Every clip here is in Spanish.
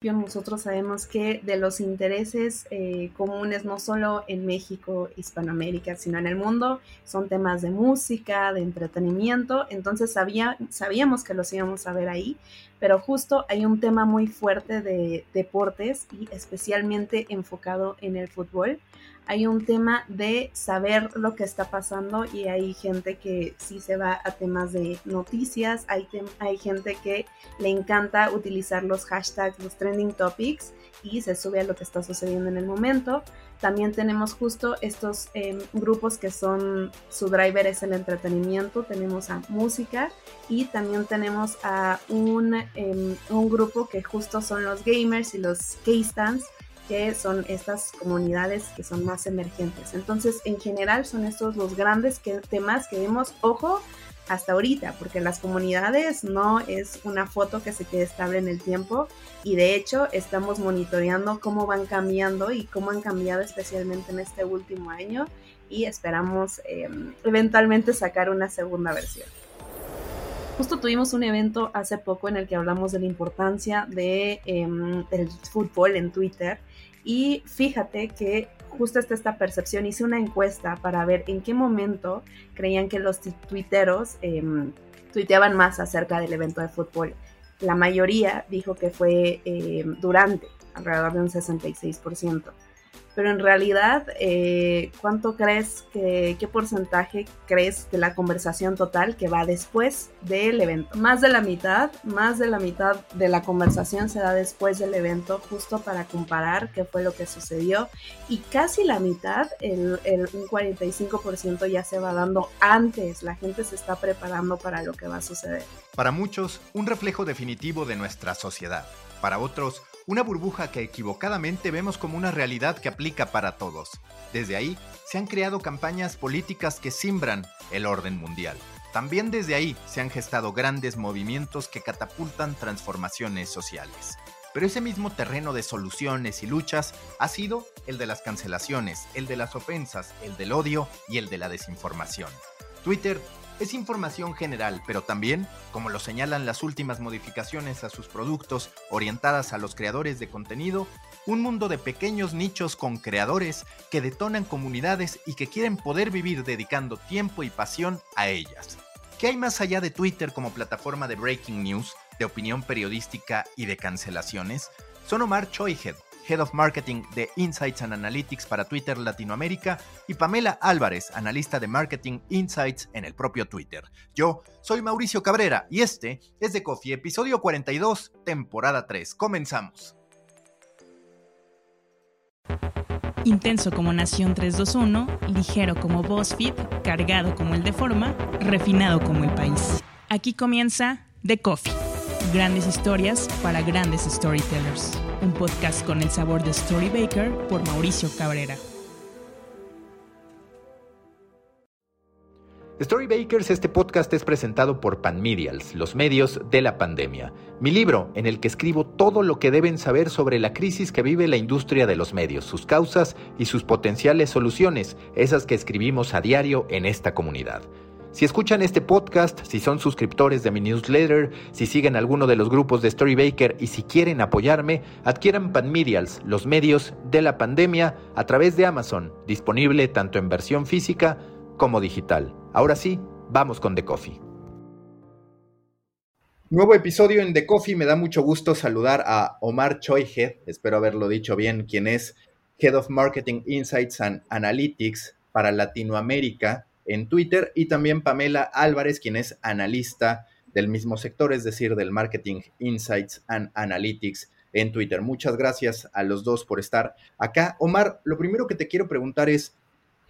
nosotros sabemos que de los intereses eh, comunes, no solo en México, Hispanoamérica, sino en el mundo, son temas de música, de entretenimiento, entonces sabía, sabíamos que los íbamos a ver ahí, pero justo hay un tema muy fuerte de deportes y especialmente enfocado en el fútbol hay un tema de saber lo que está pasando y hay gente que sí se va a temas de noticias, hay, hay gente que le encanta utilizar los hashtags, los trending topics y se sube a lo que está sucediendo en el momento. También tenemos justo estos em, grupos que son, su driver es el entretenimiento, tenemos a música y también tenemos a un, em, un grupo que justo son los gamers y los K-stands que son estas comunidades que son más emergentes. Entonces, en general, son estos los grandes temas que vemos, ojo, hasta ahorita, porque las comunidades no es una foto que se quede estable en el tiempo y de hecho estamos monitoreando cómo van cambiando y cómo han cambiado especialmente en este último año y esperamos em, eventualmente sacar una segunda versión. Justo tuvimos un evento hace poco en el que hablamos de la importancia de, em, del fútbol en Twitter y fíjate que justo está esta percepción. Hice una encuesta para ver en qué momento creían que los tuiteros em, tuiteaban más acerca del evento de fútbol. La mayoría dijo que fue em, durante, alrededor de un 66% pero en realidad, eh, ¿cuánto crees que, qué porcentaje crees de la conversación total que va después del evento? Más de la mitad, más de la mitad de la conversación se da después del evento, justo para comparar qué fue lo que sucedió, y casi la mitad, el, el, un 45% ya se va dando antes, la gente se está preparando para lo que va a suceder. Para muchos, un reflejo definitivo de nuestra sociedad. Para otros, una burbuja que equivocadamente vemos como una realidad que aplica para todos. Desde ahí se han creado campañas políticas que simbran el orden mundial. También desde ahí se han gestado grandes movimientos que catapultan transformaciones sociales. Pero ese mismo terreno de soluciones y luchas ha sido el de las cancelaciones, el de las ofensas, el del odio y el de la desinformación. Twitter es información general, pero también, como lo señalan las últimas modificaciones a sus productos orientadas a los creadores de contenido, un mundo de pequeños nichos con creadores que detonan comunidades y que quieren poder vivir dedicando tiempo y pasión a ellas. ¿Qué hay más allá de Twitter como plataforma de breaking news, de opinión periodística y de cancelaciones? Son Omar Choihead, Head of Marketing de Insights and Analytics para Twitter Latinoamérica, y Pamela Álvarez, analista de Marketing Insights en el propio Twitter. Yo soy Mauricio Cabrera y este es de Coffee, episodio 42, temporada 3. Comenzamos. Intenso como Nación 321, ligero como BuzzFeed, cargado como el de Forma, refinado como el país. Aquí comienza The Coffee. Grandes historias para grandes storytellers un podcast con el sabor de Storybaker por Mauricio Cabrera. Storybakers, este podcast es presentado por Panmedials, los medios de la pandemia. Mi libro, en el que escribo todo lo que deben saber sobre la crisis que vive la industria de los medios, sus causas y sus potenciales soluciones, esas que escribimos a diario en esta comunidad. Si escuchan este podcast, si son suscriptores de mi newsletter, si siguen alguno de los grupos de Storybaker y si quieren apoyarme, adquieran Panmedials, los medios de la pandemia, a través de Amazon, disponible tanto en versión física como digital. Ahora sí, vamos con The Coffee. Nuevo episodio en The Coffee. Me da mucho gusto saludar a Omar Choihead, espero haberlo dicho bien, quien es Head of Marketing Insights and Analytics para Latinoamérica en Twitter y también Pamela Álvarez, quien es analista del mismo sector, es decir, del Marketing Insights and Analytics en Twitter. Muchas gracias a los dos por estar acá. Omar, lo primero que te quiero preguntar es,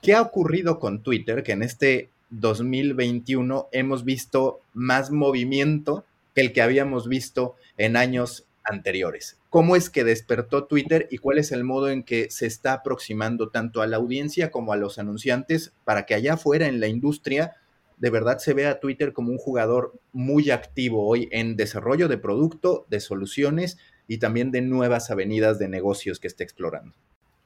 ¿qué ha ocurrido con Twitter que en este 2021 hemos visto más movimiento que el que habíamos visto en años anteriores? Cómo es que despertó Twitter y cuál es el modo en que se está aproximando tanto a la audiencia como a los anunciantes para que allá afuera en la industria de verdad se vea a Twitter como un jugador muy activo hoy en desarrollo de producto, de soluciones y también de nuevas avenidas de negocios que esté explorando.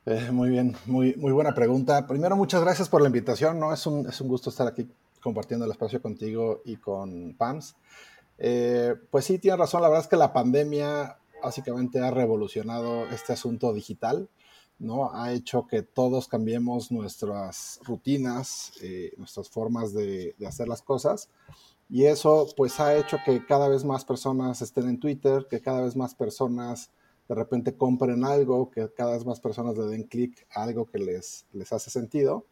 Eh, muy bien, muy, muy buena pregunta. Primero, muchas gracias por la invitación. ¿no? Es, un, es un gusto estar aquí compartiendo el espacio contigo y con PAMS. Eh, pues sí, tienes razón. La verdad es que la pandemia básicamente ha revolucionado este asunto digital, ¿no? Ha hecho que todos cambiemos nuestras rutinas, eh, nuestras formas de, hacer las cosas. Y eso pues ha hecho que cada vez más personas estén en Twitter, que cada vez más personas de repente compren algo, que cada vez más personas le den clic a algo que les, les hace sentido.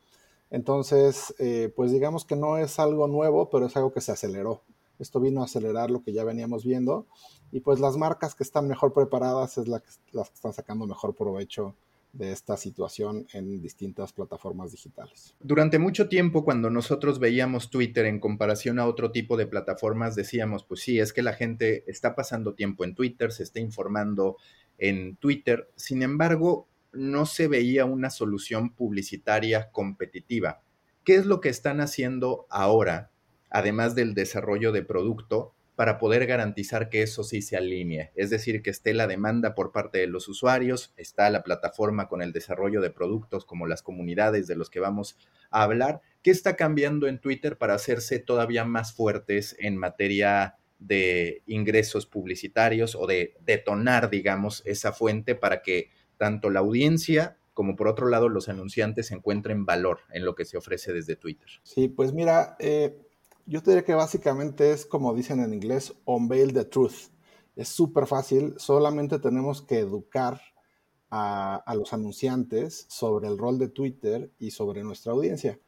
Entonces, eh, pues digamos que no es algo nuevo, pero es algo que se aceleró. Esto vino a acelerar lo que ya veníamos viendo y pues las marcas que están mejor preparadas es las que están sacando mejor provecho de esta situación en distintas plataformas digitales. Durante mucho tiempo, cuando nosotros veíamos Twitter en comparación a otro tipo de plataformas, decíamos, pues sí, es que la gente está pasando tiempo en Twitter, se está informando en Twitter. Sin embargo, no se veía una solución publicitaria competitiva. ¿Qué es lo que están haciendo ahora, además del desarrollo de producto, para poder garantizar que eso sí se alinee? Es decir, que esté la demanda por parte de los usuarios, está la plataforma con el desarrollo de productos como las comunidades de los que vamos a hablar. ¿Qué está cambiando en Twitter para hacerse todavía más fuertes en materia de ingresos publicitarios o de detonar, digamos, esa fuente para que tanto la audiencia como por otro lado los anunciantes encuentren valor en lo que se ofrece desde Twitter. Sí, pues mira, eh, yo te diría que básicamente es como dicen en inglés, unveil the truth. Es súper fácil, solamente tenemos que educar a, los anunciantes sobre el rol de Twitter y sobre nuestra audiencia.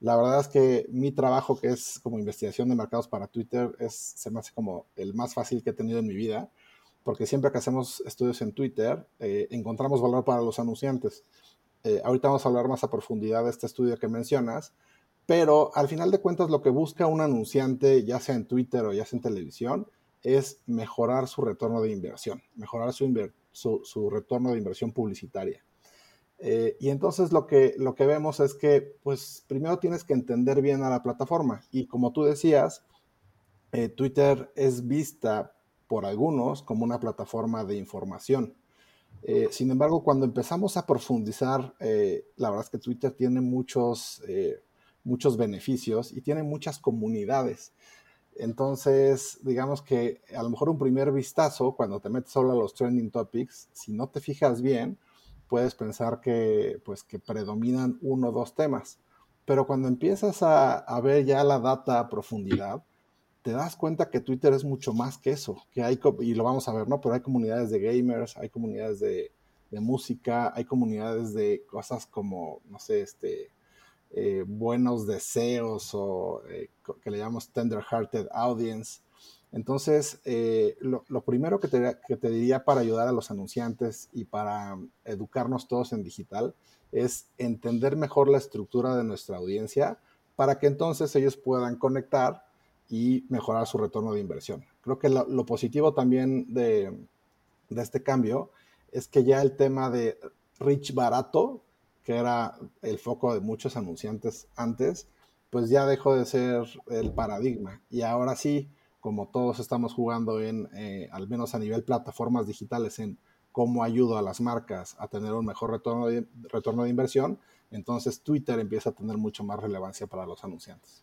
La verdad es que mi trabajo, que es como investigación de mercados para Twitter, es, se me hace como el más fácil que he tenido en mi vida porque siempre que hacemos estudios en Twitter, eh, encontramos valor para los anunciantes. Eh, ahorita vamos a hablar más a profundidad de este estudio que mencionas, pero al final de cuentas lo que busca un anunciante, ya sea en Twitter o ya sea en televisión, es mejorar su retorno de inversión, mejorar su, su, retorno de inversión publicitaria. Eh, y entonces lo que, lo que vemos es que, pues, primero tienes que entender bien a la plataforma. Y como tú decías, Twitter es vista por algunos como una plataforma de información. Eh, sin embargo, cuando empezamos a profundizar, eh, la verdad es que Twitter tiene muchos, eh, muchos beneficios y tiene muchas comunidades. Entonces, digamos que a lo mejor un primer vistazo, cuando te metes solo a los trending topics, si no te fijas bien, puedes pensar que, pues, que predominan uno o dos temas. Pero cuando empiezas a, a ver ya la data a profundidad, te das cuenta que Twitter es mucho más que eso, que hay, y lo vamos a ver, ¿no? Pero hay comunidades de gamers, hay comunidades de, música, hay comunidades de cosas como, no sé, este, eh, buenos deseos o eh, que le llamamos tender-hearted audience. Entonces, eh, lo, primero que te, que te, diría para ayudar a los anunciantes y para educarnos todos en digital es entender mejor la estructura de nuestra audiencia para que entonces ellos puedan conectar y mejorar su retorno de inversión. Creo que lo, positivo también de, este cambio es que ya el tema de rich barato, que era el foco de muchos anunciantes antes, pues ya dejó de ser el paradigma. Y ahora sí, como todos estamos jugando en, eh, al menos a nivel plataformas digitales, en cómo ayudo a las marcas a tener un mejor retorno retorno de inversión, entonces Twitter empieza a tener mucho más relevancia para los anunciantes.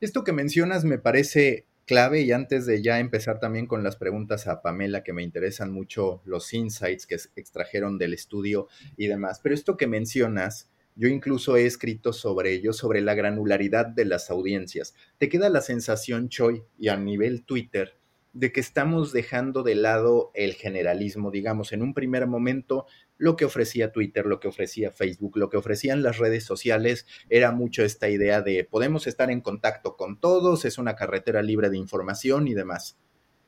Esto que mencionas me parece clave y antes de ya empezar también con las preguntas a Pamela, que me interesan mucho los insights que extrajeron del estudio y demás, pero esto que mencionas, yo incluso he escrito sobre ello, sobre la granularidad de las audiencias. ¿Te queda la sensación, Choi, y a nivel Twitter, de que estamos dejando de lado el generalismo, digamos, en un primer momento lo que ofrecía Twitter, lo que ofrecía Facebook, lo que ofrecían las redes sociales, era mucho esta idea de podemos estar en contacto con todos, es una carretera libre de información y demás.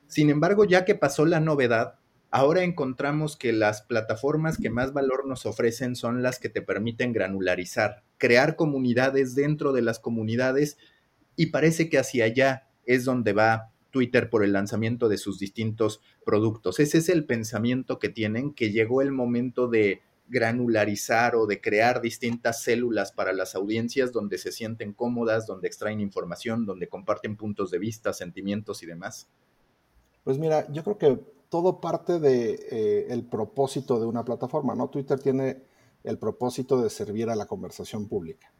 Sin embargo, ya que pasó la novedad, ahora encontramos que las plataformas que más valor nos ofrecen son las que te permiten granularizar, crear comunidades dentro de las comunidades y parece que hacia allá es donde va Twitter por el lanzamiento de sus distintos productos. Ese es el pensamiento que tienen, que llegó el momento de granularizar o de crear distintas células para las audiencias donde se sienten cómodas, donde extraen información, donde comparten puntos de vista, sentimientos y demás? Pues mira, yo creo que todo parte de eh, el propósito de una plataforma, ¿no? Twitter tiene el propósito de servir a la conversación pública.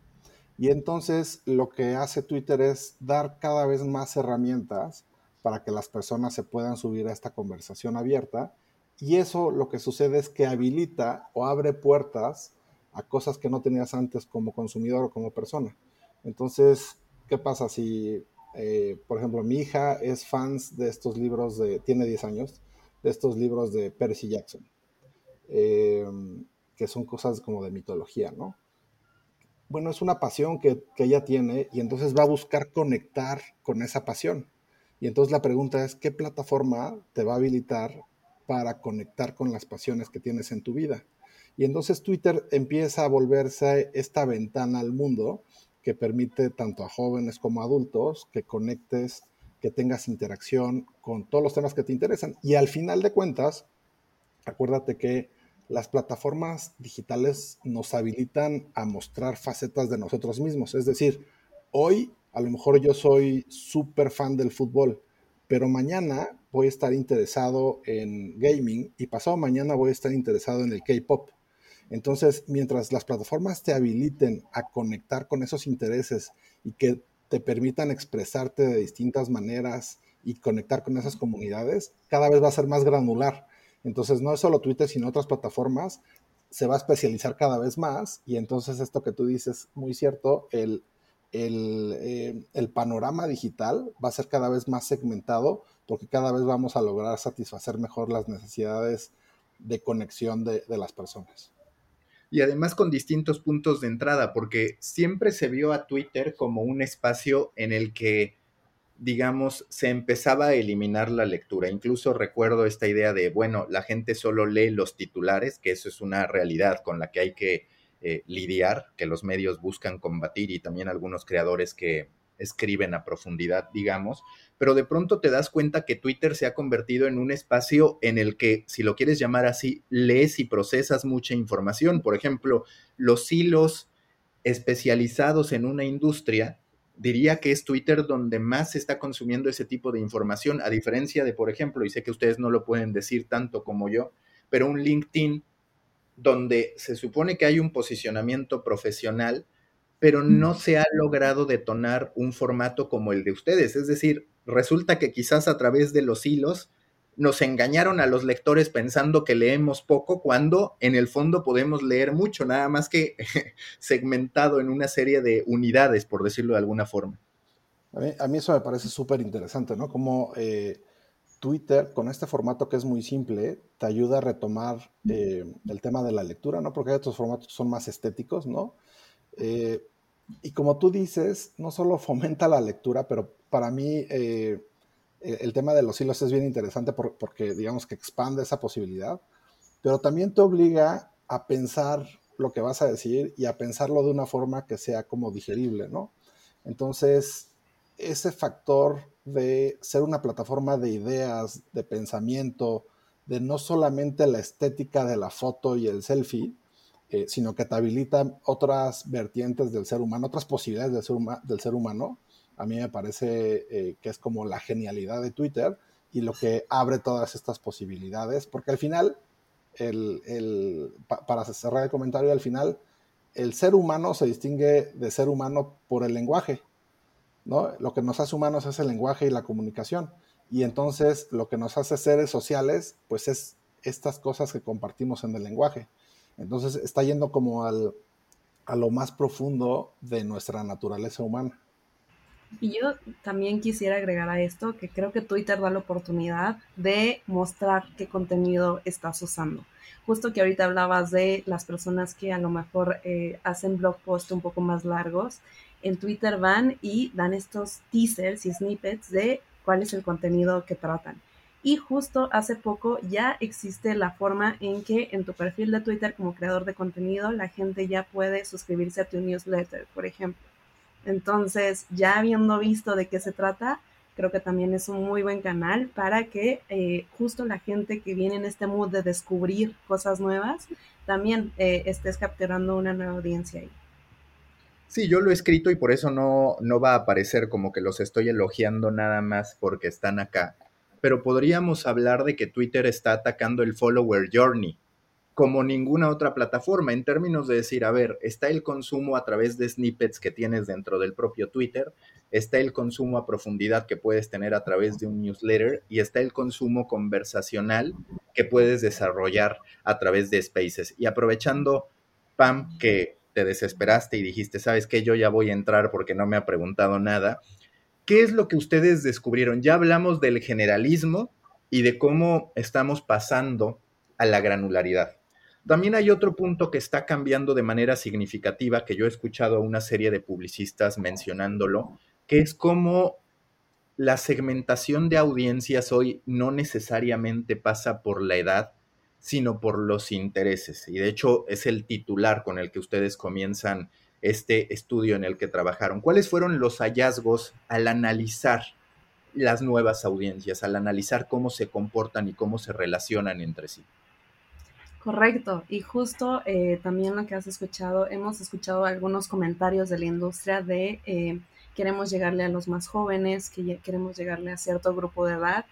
Y entonces lo que hace Twitter es dar cada vez más herramientas para que las personas se puedan subir a esta conversación abierta Y eso lo que sucede es que habilita o abre puertas a cosas que no tenías antes como consumidor o como persona. Entonces, ¿qué pasa si, eh, por ejemplo, mi hija es fans de estos libros de, tiene 10 años, de estos libros de Percy Jackson, eh, que son cosas como de mitología, ¿no? Bueno, es una pasión que, que ella tiene y entonces va a buscar conectar con esa pasión. Y entonces la pregunta es, ¿qué plataforma te va a habilitar para conectar con las pasiones que tienes en tu vida? Y entonces Twitter empieza a volverse esta ventana al mundo que permite tanto a jóvenes como adultos que conectes, que tengas interacción con todos los temas que te interesan. Y al final de cuentas, acuérdate que las plataformas digitales nos habilitan a mostrar facetas de nosotros mismos. Es decir, hoy a lo mejor yo soy súper fan del fútbol, pero mañana voy a estar interesado en gaming y pasado mañana voy a estar interesado en el K-Pop. Entonces, mientras las plataformas te habiliten a conectar con esos intereses y que te permitan expresarte de distintas maneras y conectar con esas comunidades, cada vez va a ser más granular. Entonces, no es solo Twitter, sino otras plataformas, se va a especializar cada vez más y entonces esto que tú dices, muy cierto, el, el, eh, el panorama digital va a ser cada vez más segmentado porque cada vez vamos a lograr satisfacer mejor las necesidades de conexión de, de las personas y además con distintos puntos de entrada, porque siempre se vio a Twitter como un espacio en el que, digamos, se empezaba a eliminar la lectura. Incluso recuerdo esta idea de, bueno, la gente solo lee los titulares, que eso es una realidad con la que hay que eh, lidiar, que los medios buscan combatir y también algunos creadores que escriben a profundidad, digamos, pero de pronto te das cuenta que Twitter se ha convertido en un espacio en el que, si lo quieres llamar así, lees y procesas mucha información. Por ejemplo, los hilos especializados en una industria, diría que es Twitter donde más se está consumiendo ese tipo de información, a diferencia de, por ejemplo, y sé que ustedes no lo pueden decir tanto como yo, pero un LinkedIn donde se supone que hay un posicionamiento profesional, pero no se ha logrado detonar un formato como el de ustedes. Es decir, resulta que quizás a través de los hilos nos engañaron a los lectores pensando que leemos poco cuando en el fondo podemos leer mucho, nada más que segmentado en una serie de unidades, por decirlo de alguna forma. A mí, eso me parece súper interesante, ¿no? Como eh, Twitter, con este formato que es muy simple, te ayuda a retomar eh, el tema de la lectura, ¿no? Porque hay otros formatos que son más estéticos, ¿no? Eh, y como tú dices, no solo fomenta la lectura, pero para mí eh, el tema de los hilos es bien interesante porque digamos que expande esa posibilidad, pero también te obliga a pensar lo que vas a decir y a pensarlo de una forma que sea como digerible, ¿no? Entonces, ese factor de ser una plataforma de ideas, de pensamiento, de no solamente la estética de la foto y el selfie, eh, sino que te habilita otras vertientes del ser humano, otras posibilidades del ser, del ser humano. A mí me parece eh, que es como la genialidad de Twitter y lo que abre todas estas posibilidades, porque al final, el, para cerrar el comentario, al final, el ser humano se distingue de ser humano por el lenguaje. ¿No? Lo que nos hace humanos es el lenguaje y la comunicación. Y entonces lo que nos hace seres sociales, pues es estas cosas que compartimos en el lenguaje. Entonces está yendo como al, a lo más profundo de nuestra naturaleza humana. Y yo también quisiera agregar a esto que creo que Twitter da la oportunidad de mostrar qué contenido estás usando. Justo que ahorita hablabas de las personas que a lo mejor eh, hacen blog posts un poco más largos, en Twitter van y dan estos teasers y snippets de cuál es el contenido que tratan. Y justo hace poco ya existe la forma en que en tu perfil de Twitter como creador de contenido la gente ya puede suscribirse a tu newsletter, por ejemplo. Entonces, ya habiendo visto de qué se trata, creo que también es un muy buen canal para que eh, justo la gente que viene en este mood de descubrir cosas nuevas, también eh, estés capturando una nueva audiencia ahí. Sí, yo lo he escrito y por eso no, no va a aparecer como que los estoy elogiando nada más porque están acá pero podríamos hablar de que Twitter está atacando el follower journey como ninguna otra plataforma en términos de decir, a ver, está el consumo a través de snippets que tienes dentro del propio Twitter, está el consumo a profundidad que puedes tener a través de un newsletter y está el consumo conversacional que puedes desarrollar a través de Spaces. Y aprovechando, Pam, que te desesperaste y dijiste, sabes que yo ya voy a entrar porque no me ha preguntado nada, ¿qué es lo que ustedes descubrieron? Ya hablamos del generalismo y de cómo estamos pasando a la granularidad. También hay otro punto que está cambiando de manera significativa, que yo he escuchado a una serie de publicistas mencionándolo, que es cómo la segmentación de audiencias hoy no necesariamente pasa por la edad, sino por los intereses. Y de hecho es el titular con el que ustedes comienzan este estudio en el que trabajaron. ¿Cuáles fueron los hallazgos al analizar las nuevas audiencias, al analizar cómo se comportan y cómo se relacionan entre sí? Correcto, y justo eh, también lo que has escuchado, hemos escuchado algunos comentarios de la industria de eh, queremos llegarle a los más jóvenes, que queremos llegarle a cierto grupo de edad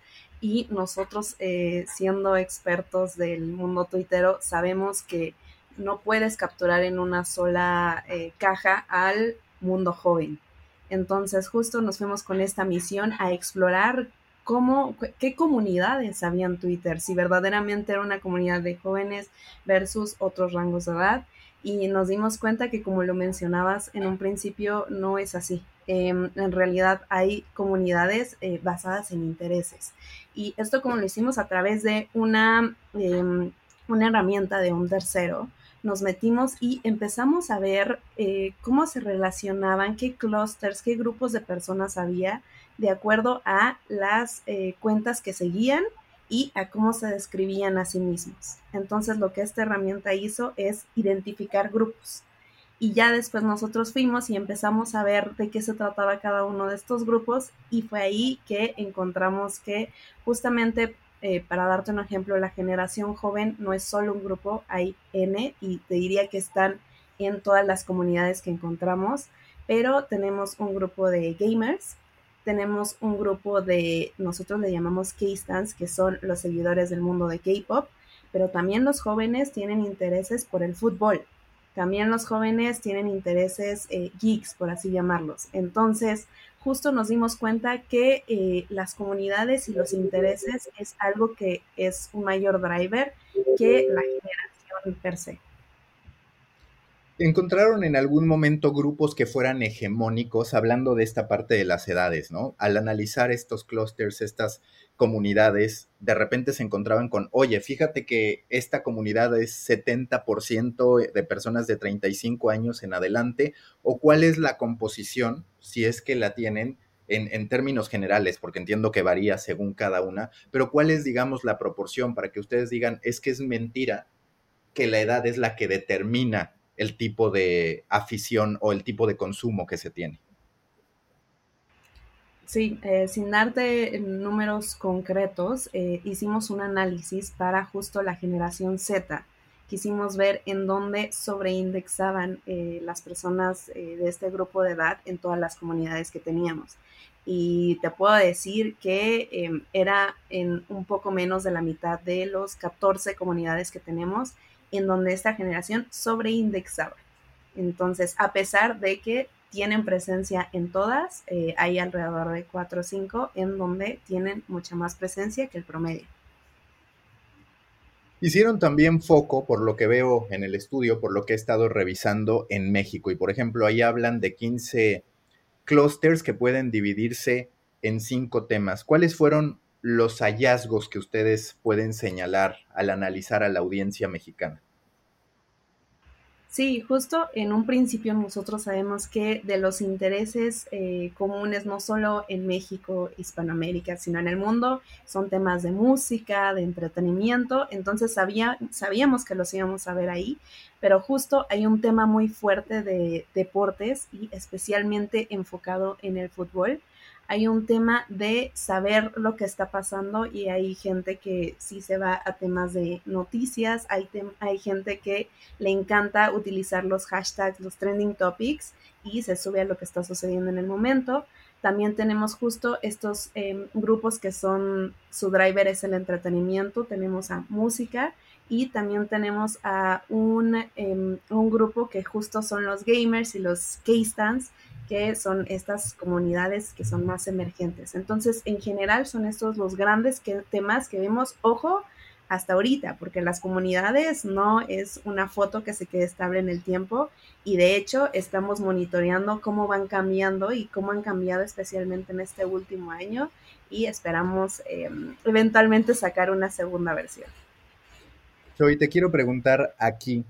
y nosotros eh, siendo expertos del mundo tuitero sabemos que no puedes capturar en una sola caja al mundo joven. Entonces justo nos fuimos con esta misión a explorar cómo, qué comunidades habían Twitter, si verdaderamente era una comunidad de jóvenes versus otros rangos de edad. Y nos dimos cuenta que, como lo mencionabas en un principio, no es así. Em, en realidad hay comunidades eh, basadas en intereses. Y esto como lo hicimos a través de una, em, una herramienta de un tercero, nos metimos y empezamos a ver eh, cómo se relacionaban, qué clusters, qué grupos de personas había de acuerdo a las eh, cuentas que seguían y a cómo se describían a sí mismos. Entonces lo que esta herramienta hizo es identificar grupos. Y ya después nosotros fuimos y empezamos a ver de qué se trataba cada uno de estos grupos y fue ahí que encontramos que justamente, eh, para darte un ejemplo, la generación joven no es solo un grupo, hay N y te diría que están en todas las comunidades que encontramos, pero tenemos un grupo de gamers, tenemos un grupo de, nosotros le llamamos K-Stans, que son los seguidores del mundo de K-Pop, pero también los jóvenes tienen intereses por el fútbol. También los jóvenes tienen intereses eh, geeks, por así llamarlos. Entonces, justo nos dimos cuenta que eh, las comunidades y los intereses es algo que es un mayor driver que la generación per se. ¿Encontraron en algún momento grupos que fueran hegemónicos, hablando de esta parte de las edades, ¿no? Al analizar estos clústeres, estas comunidades, de repente se encontraban con, oye, fíjate que esta comunidad es 70% de personas de 35 años en adelante, o cuál es la composición, si es que la tienen, en, en, términos generales, porque entiendo que varía según cada una, pero cuál es, digamos, la proporción para que ustedes digan, es que es mentira que la edad es la que determina el tipo de afición o el tipo de consumo que se tiene. Sí, eh, sin darte números concretos, eh, hicimos un análisis para justo la generación Z. Quisimos ver en dónde sobreindexaban eh, las personas de este grupo de edad en todas las comunidades que teníamos. Y te puedo decir que em, era en un poco menos de la mitad de los 14 comunidades que tenemos en donde esta generación sobreindexaba. Entonces, a pesar de que tienen presencia en todas, eh, hay alrededor de 4 o 5 en donde tienen mucha más presencia que el promedio. Hicieron también foco, por lo que veo en el estudio, por lo que he estado revisando en México. Y por ejemplo, ahí hablan de 15 clusters que pueden dividirse en cinco temas. ¿Cuáles fueron los hallazgos que ustedes pueden señalar al analizar a la audiencia mexicana? Sí, justo en un principio nosotros sabemos que de los intereses eh, comunes, no solo en México, Hispanoamérica, sino en el mundo, son temas de música, de entretenimiento, entonces sabía, sabíamos que los íbamos a ver ahí, pero justo hay un tema muy fuerte de deportes y especialmente enfocado en el fútbol hay un tema de saber lo que está pasando y hay gente que sí se va a temas de noticias, hay, hay gente que le encanta utilizar los hashtags, los trending topics y se sube a lo que está sucediendo en el momento. También tenemos justo estos em, grupos que son, su driver es el entretenimiento, tenemos a música y también tenemos a un, em, un grupo que justo son los gamers y los K-Stands, que son estas comunidades que son más emergentes. Entonces, en general, son estos los grandes temas que vemos, ojo, hasta ahorita, porque las comunidades no es una foto que se quede estable en el tiempo y de hecho estamos monitoreando cómo van cambiando y cómo han cambiado especialmente en este último año y esperamos em, eventualmente sacar una segunda versión. Hoy te quiero preguntar aquí,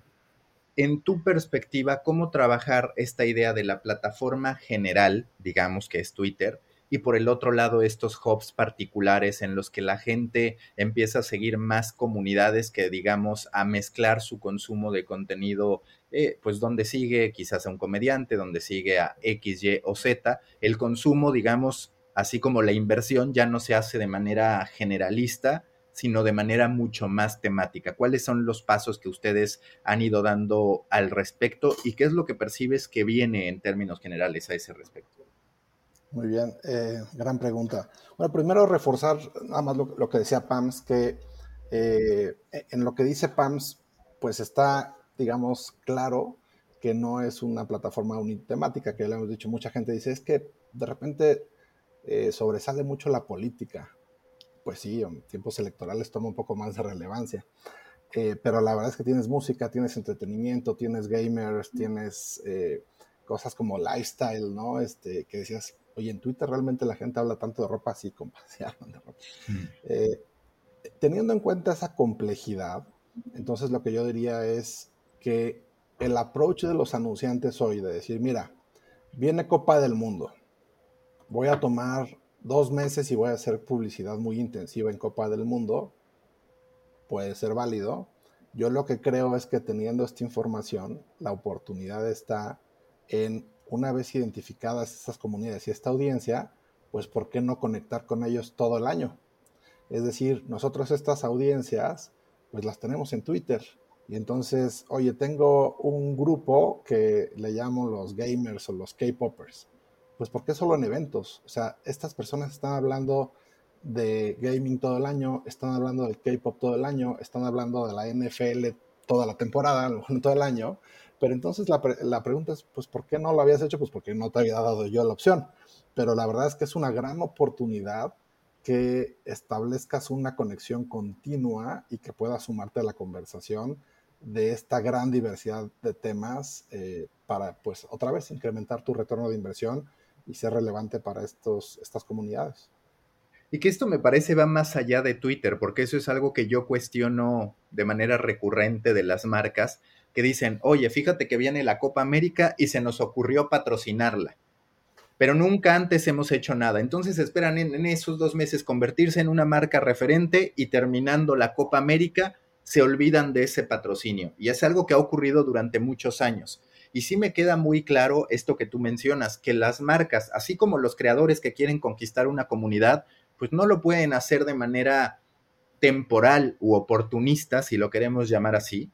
en tu perspectiva, ¿cómo trabajar esta idea de la plataforma general, digamos que es Twitter, y por el otro lado estos hubs particulares en los que la gente empieza a seguir más comunidades que digamos a mezclar su consumo de contenido eh, pues donde sigue quizás a un comediante, donde sigue a X, Y o Z, el consumo digamos así como la inversión ya no se hace de manera generalista, sino de manera mucho más temática. ¿Cuáles son los pasos que ustedes han ido dando al respecto y qué es lo que percibes que viene en términos generales a ese respecto? Muy bien, eh, gran pregunta. Bueno, primero reforzar nada más lo, que decía Pams, que eh, en lo que dice Pams, pues está, digamos, claro que no es una plataforma unitemática, que le hemos dicho, mucha gente dice, es que de repente eh, sobresale mucho la política. Pues sí, en tiempos electorales toma un poco más de relevancia. pero la verdad es que tienes música, tienes entretenimiento, tienes gamers, tienes cosas como lifestyle, ¿no? Este, que decías, oye, en Twitter realmente la gente habla tanto de ropa así se hablan de ropa. Mm. Eh, teniendo en cuenta esa complejidad, entonces lo que yo diría es que el approach de los anunciantes hoy de decir, mira, viene Copa del Mundo, voy a tomar dos meses y voy a hacer publicidad muy intensiva en Copa del Mundo, puede ser válido. Yo lo que creo es que teniendo esta información, la oportunidad está en una vez identificadas estas comunidades y esta audiencia, pues ¿por qué no conectar con ellos todo el año? Es decir, nosotros estas audiencias, pues las tenemos en Twitter. Y entonces, oye, tengo un grupo que le llamo los gamers o los K-Poppers. Pues ¿por qué solo en eventos? O sea, estas personas están hablando de gaming todo el año, están hablando del K-Pop todo el año, están hablando de la NFL toda la temporada, todo el año. Pero entonces la, la, pregunta es, pues, ¿por qué no lo habías hecho? Pues porque no te había dado yo la opción. Pero la verdad es que es una gran oportunidad que establezcas una conexión continua y que puedas sumarte a la conversación de esta gran diversidad de temas eh, para, pues, otra vez incrementar tu retorno de inversión y ser relevante para estos, estas comunidades. Y que esto me parece va más allá de Twitter, porque eso es algo que yo cuestiono de manera recurrente de las marcas, que dicen, oye, fíjate que viene la Copa América y se nos ocurrió patrocinarla, pero nunca antes hemos hecho nada. Entonces esperan en, esos dos meses convertirse en una marca referente y terminando la Copa América se olvidan de ese patrocinio. Y es algo que ha ocurrido durante muchos años. Y sí me queda muy claro esto que tú mencionas, que las marcas, así como los creadores que quieren conquistar una comunidad, pues no lo pueden hacer de manera temporal u oportunista, si lo queremos llamar así,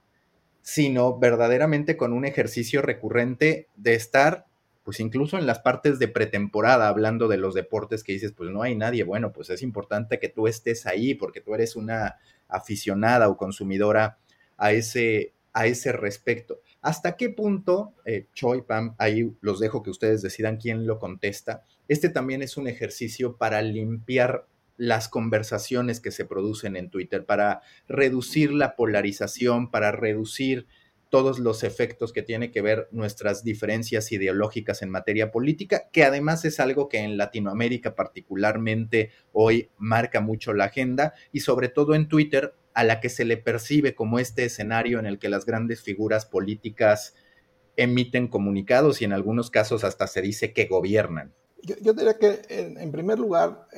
sino verdaderamente con un ejercicio recurrente de estar, pues incluso en las partes de pretemporada, hablando de los deportes que dices, pues no hay nadie, bueno, pues es importante que tú estés ahí porque tú eres una aficionada o consumidora a ese, a ese respecto. ¿Hasta qué punto, eh, Choi, Pam, ahí los dejo que ustedes decidan quién lo contesta? Este también es un ejercicio para limpiar las conversaciones que se producen en Twitter, para reducir la polarización, para reducir todos los efectos que tiene que ver nuestras diferencias ideológicas en materia política, que además es algo que en Latinoamérica particularmente hoy marca mucho la agenda y sobre todo en Twitter, a la que se le percibe como este escenario en el que las grandes figuras políticas emiten comunicados y en algunos casos hasta se dice que gobiernan. Yo, diría que en primer lugar,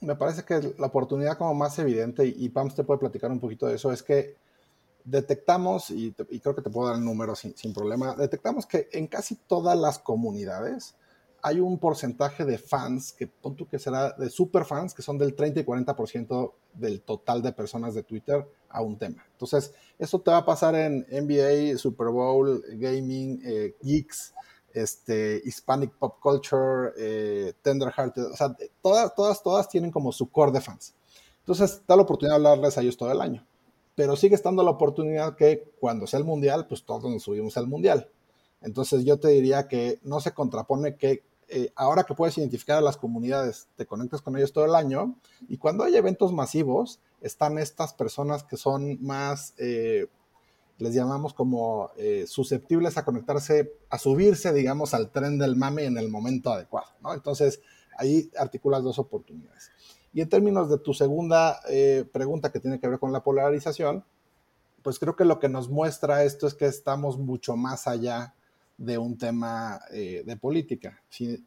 me parece que la oportunidad como más evidente, y, Pams te puede platicar un poquito de eso, es que detectamos, y, creo que te puedo dar el número sin, problema, detectamos que en casi todas las comunidades hay un porcentaje de fans, que punto que será de super fans, que son del 30 y 40% del total de personas de Twitter a un tema. Entonces, eso te va a pasar en NBA, Super Bowl, gaming, eh, geeks, este, Hispanic Pop Culture, eh, Tender o sea, todas, todas, todas tienen como su core de fans. Entonces, da la oportunidad de hablarles a ellos todo el año. pero sigue estando la oportunidad que cuando sea el mundial, pues todos nos subimos al mundial. Entonces yo te diría que no se contrapone que eh, ahora que puedes identificar a las comunidades, te conectas con ellos todo el año y cuando hay eventos masivos, están estas personas que son más, eh, les llamamos como eh, susceptibles a conectarse, a subirse, digamos, al tren del mame en el momento adecuado. Entonces, ahí articulas dos oportunidades. Y en términos de tu segunda pregunta que tiene que ver con la polarización, pues creo que lo que nos muestra esto es que estamos mucho más allá de un tema eh, de política. Eh,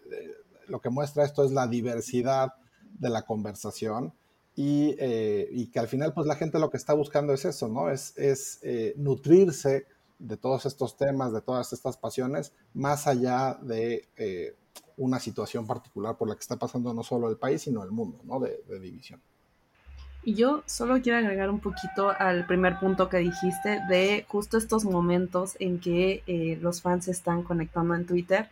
lo que muestra esto es la diversidad de la conversación eh, y, que al final pues la gente lo que está buscando es eso, ¿no? Es, es nutrirse de todos estos temas, de todas estas pasiones, más allá de una situación particular por la que está pasando no solo el país, sino el mundo, ¿no? de división. Y yo solo quiero agregar un poquito al primer punto que dijiste de justo estos momentos en que eh, los fans se están conectando en Twitter.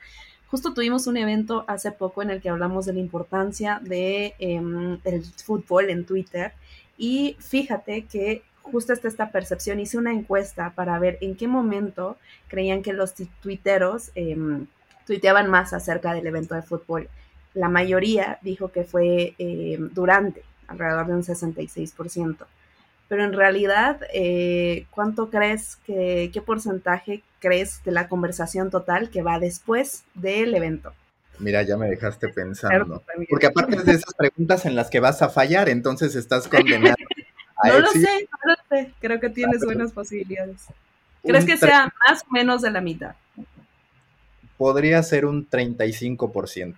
Justo tuvimos un evento hace poco en el que hablamos de la importancia de em, fútbol en Twitter y fíjate que justo está esta percepción. Hice una encuesta para ver en qué momento creían que los tuiteros em, tuiteaban más acerca del evento de fútbol. La mayoría dijo que fue em, durante alrededor de un 66%. Pero en realidad, eh, ¿cuánto crees que, qué porcentaje crees de la conversación total que va después del evento? Mira, ya me dejaste pensando. Porque aparte de esas preguntas en las que vas a fallar, entonces estás condenado. no lo sé, no lo sé. Creo que tienes ah, buenas posibilidades. ¿Crees que sea más o menos de la mitad? Podría ser un 35%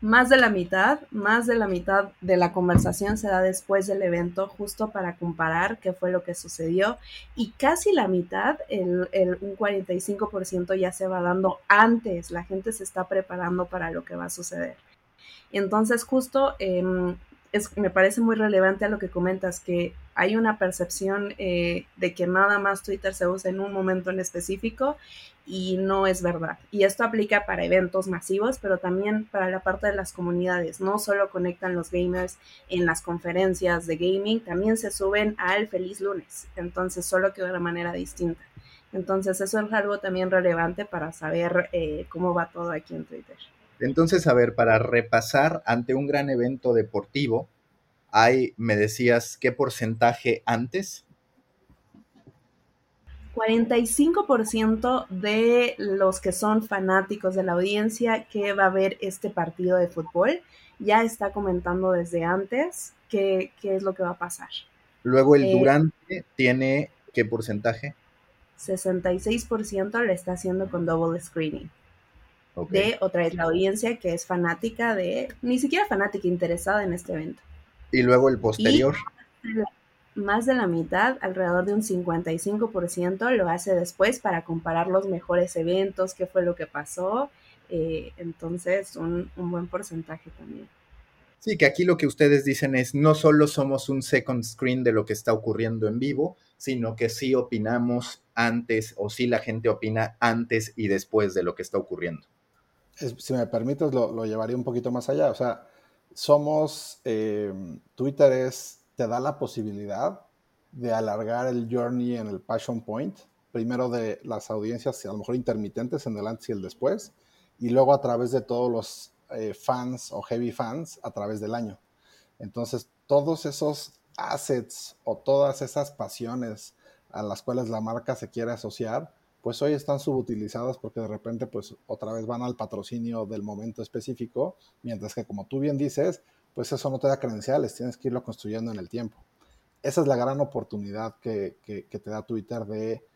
más de la mitad, más de la mitad de la conversación se da después del evento, justo para comparar qué fue lo que sucedió. Y casi la mitad, el, un 45% ya se va dando antes, la gente se está preparando para lo que va a suceder. Entonces, justo em, es, me parece muy relevante a lo que comentas, que hay una percepción eh, de que nada más Twitter se usa en un momento en específico y no es verdad. Y esto aplica para eventos masivos, pero también para la parte de las comunidades. No solo conectan los gamers en las conferencias de gaming, también se suben al feliz lunes. Entonces, solo que de una manera distinta. Entonces, eso es algo también relevante para saber eh, cómo va todo aquí en Twitter. Entonces, a ver, para repasar, ante un gran evento deportivo, hay, me decías, ¿qué porcentaje antes? 45% de los que son fanáticos de la audiencia que va a ver este partido de fútbol ya está comentando desde antes qué, es lo que va a pasar. Luego el eh, durante tiene qué porcentaje? 66% lo está haciendo con double screening de otra vez la audiencia que es fanática de, ni siquiera fanática, interesada en este evento. Y luego el posterior. más de la mitad, alrededor de un 55%, lo hace después para comparar los mejores eventos, qué fue lo que pasó. Eh, entonces, un, un buen porcentaje también. Sí, que aquí lo que ustedes dicen es, no solo somos un second screen de lo que está ocurriendo en vivo, sino que sí opinamos antes o sí la gente opina antes y después de lo que está ocurriendo si me permites, lo, llevaría un poquito más allá. O sea, somos, eh, Twitter es, te da la posibilidad de alargar el journey en el passion point, primero de las audiencias a lo mejor intermitentes en el antes y el después, y luego a través de todos los eh, fans o heavy fans a través del año. Entonces, todos esos assets o todas esas pasiones a las cuales la marca se quiere asociar, pues hoy están subutilizadas porque de repente pues otra vez van al patrocinio del momento específico, mientras que como tú bien dices, pues eso no te da credenciales, tienes que irlo construyendo en el tiempo. Esa es la gran oportunidad que, te da Twitter de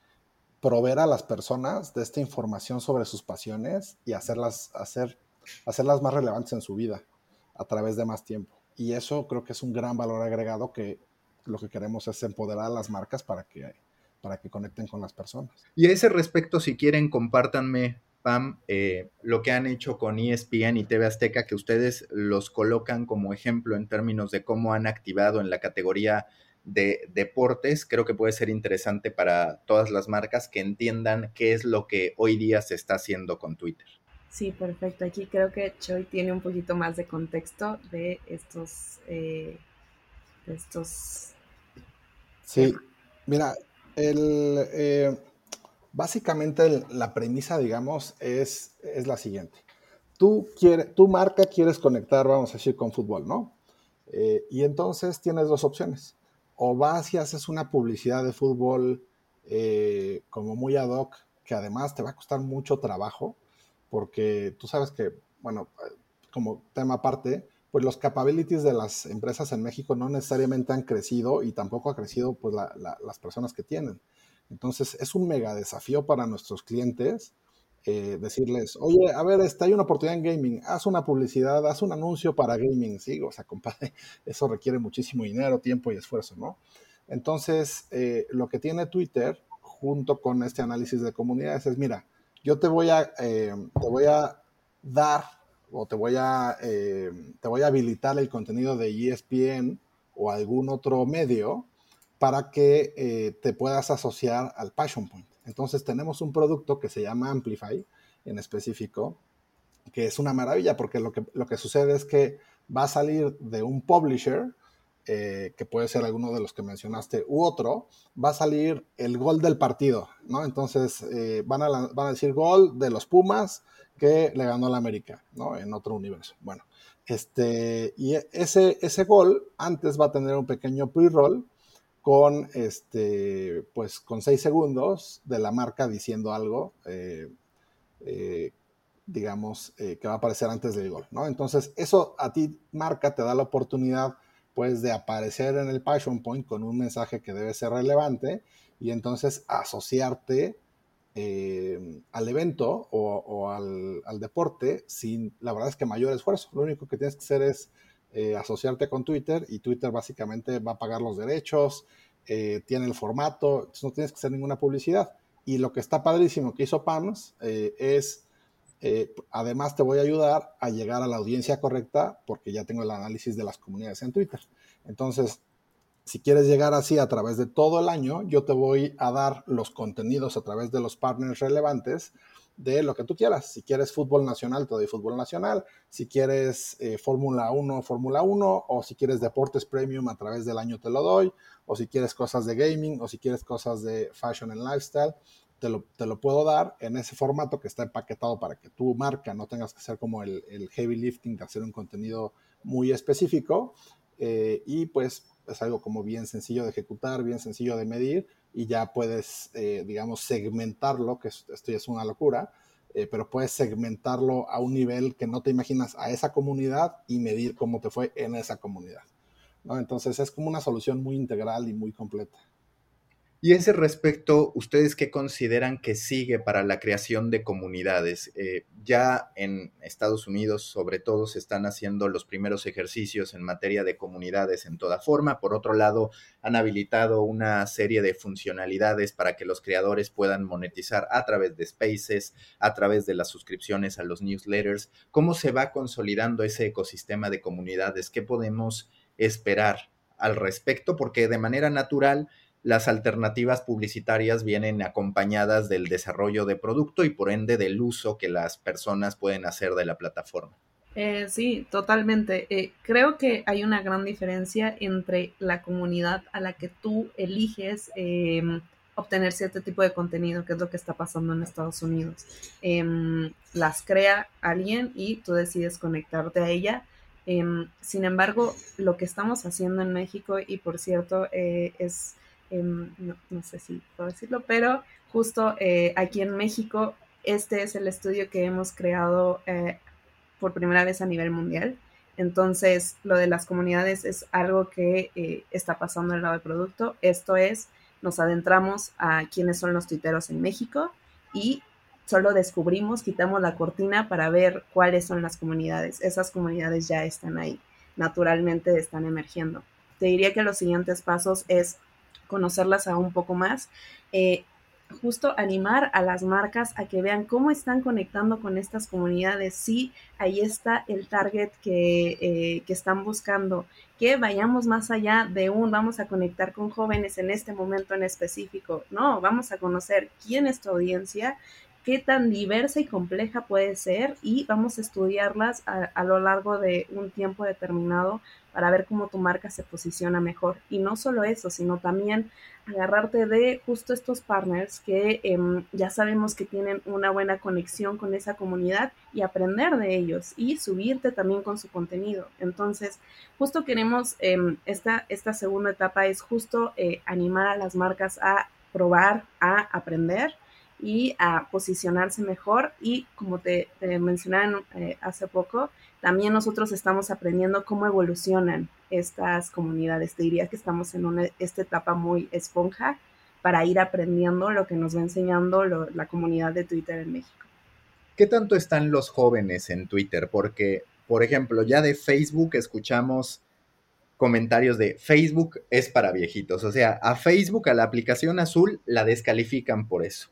proveer a las personas de esta información sobre sus pasiones y hacerlas, hacer, hacerlas más relevantes en su vida a través de más tiempo. Y eso creo que es un gran valor agregado que lo que queremos es empoderar a las marcas para que para que conecten con las personas. Y a ese respecto, si quieren, compártanme, Pam, eh, lo que han hecho con ESPN y TV Azteca, que ustedes los colocan como ejemplo en términos de cómo han activado en la categoría de deportes. Creo que puede ser interesante para todas las marcas que entiendan qué es lo que hoy día se está haciendo con Twitter. Sí, perfecto. Aquí creo que Choi tiene un poquito más de contexto de estos, eh, de estos Sí, Mira, eh, básicamente la premisa, digamos, es, es la siguiente. Tú, tu marca quieres conectar, vamos a decir, con fútbol, ¿no? Eh, y entonces tienes dos opciones. O vas y haces una publicidad de fútbol eh, como muy ad hoc, que además te va a costar mucho trabajo, porque tú sabes que, bueno, como tema aparte, pues los capabilities de las empresas en México no necesariamente han crecido y tampoco ha crecido pues las personas que tienen. Entonces es un mega desafío para nuestros clientes eh, decirles, oye, a ver, está, hay una oportunidad en gaming, haz una publicidad, haz un anuncio para gaming, sí, o sea, compadre, eso requiere muchísimo dinero, tiempo y esfuerzo, ¿no? Entonces, eh, lo que tiene Twitter junto con este análisis de comunidades es, mira, yo te voy a, eh, te voy a dar o te voy, a, te voy a habilitar el contenido de ESPN o algún otro medio para que te puedas asociar al Passion Point. Entonces tenemos un producto que se llama Amplify en específico, que es una maravilla porque lo que, lo que sucede es que va a salir de un publisher, eh, que puede ser alguno de los que mencionaste u otro, va a salir el gol del partido, ¿no? Entonces eh, van, a van a decir gol de los Pumas que le ganó la América, ¿no? En otro universo. Bueno, este, y ese, ese gol antes va a tener un pequeño pre-roll con este, pues con seis segundos de la marca diciendo algo, eh, digamos, que va a aparecer antes del gol, ¿no? Entonces, eso a ti, marca, te da la oportunidad, pues, de aparecer en el Passion Point con un mensaje que debe ser relevante y entonces asociarte al evento o, al, al, deporte sin, la verdad es que mayor esfuerzo. Lo único que tienes que hacer es eh, asociarte con Twitter y Twitter básicamente va a pagar los derechos, eh, tiene el formato, no tienes que hacer ninguna publicidad. Y lo que está padrísimo que hizo PAMS eh, además te voy a ayudar a llegar a la audiencia correcta porque ya tengo el análisis de las comunidades en Twitter. Entonces, si quieres llegar así a través de todo el año, yo te voy a dar los contenidos a través de los partners relevantes de lo que tú quieras. Si quieres fútbol nacional, te doy fútbol nacional. Si quieres eh, Fórmula 1, Fórmula 1. O si quieres deportes premium, a través del año te lo doy. O si quieres cosas de gaming, o si quieres cosas de fashion and lifestyle, te lo, te lo puedo dar en ese formato que está empaquetado para que tu marca no tengas que hacer como el, heavy lifting de hacer un contenido muy específico. Eh, y pues es algo como bien sencillo de ejecutar, bien sencillo de medir y ya puedes, eh, digamos, segmentarlo, que esto ya es una locura, eh, pero puedes segmentarlo a un nivel que no te imaginas a esa comunidad y medir cómo te fue en esa comunidad. ¿no? Entonces es como una solución muy integral y muy completa. Y ese respecto, ¿ustedes qué consideran que sigue para la creación de comunidades? Eh, ya en Estados Unidos, sobre todo, se están haciendo los primeros ejercicios en materia de comunidades en toda forma. Por otro lado, han habilitado una serie de funcionalidades para que los creadores puedan monetizar a través de spaces, a través de las suscripciones a los newsletters. ¿Cómo se va consolidando ese ecosistema de comunidades? ¿Qué podemos esperar al respecto? Porque de manera natural, las alternativas publicitarias vienen acompañadas del desarrollo de producto y por ende del uso que las personas pueden hacer de la plataforma. Eh, sí, totalmente. Eh, creo que hay una gran diferencia entre la comunidad a la que tú eliges em, obtener cierto tipo de contenido, que es lo que está pasando en Estados Unidos. Em, las crea alguien y tú decides conectarte a ella. Em, sin embargo, lo que estamos haciendo en México, y por cierto, eh, es Em, no, sé si puedo decirlo, pero justo eh, aquí en México, este es el estudio que hemos creado eh, por primera vez a nivel mundial. Entonces, lo de las comunidades es algo que eh, está pasando el lado del producto. Esto es, nos adentramos a quiénes son los tuiteros en México y solo descubrimos, quitamos la cortina para ver cuáles son las comunidades. Esas comunidades ya están ahí, naturalmente están emergiendo. Te diría que los siguientes pasos es conocerlas aún un poco más. Eh, justo animar a las marcas a que vean cómo están conectando con estas comunidades. Sí, ahí está el target que, eh, que, están buscando, que vayamos más allá de un vamos a conectar con jóvenes en este momento en específico. No, vamos a conocer quién es tu audiencia, qué tan diversa y compleja puede ser y vamos a estudiarlas a, lo largo de un tiempo determinado para ver cómo tu marca se posiciona mejor. Y no solo eso, sino también agarrarte de justo estos partners que em, ya sabemos que tienen una buena conexión con esa comunidad y aprender de ellos y subirte también con su contenido. Entonces, justo queremos, em, esta, esta segunda etapa es justo eh, animar a las marcas a probar, a aprender y a posicionarse mejor. Y como te, te mencionaba eh, hace poco, también nosotros estamos aprendiendo cómo evolucionan estas comunidades. Te diría que estamos en una, esta etapa muy esponja para ir aprendiendo lo que nos va enseñando la comunidad de Twitter en México. ¿Qué tanto están los jóvenes en Twitter? Porque, por ejemplo, ya de Facebook escuchamos comentarios de Facebook es para viejitos. O sea, a Facebook, a la aplicación azul, la descalifican por eso.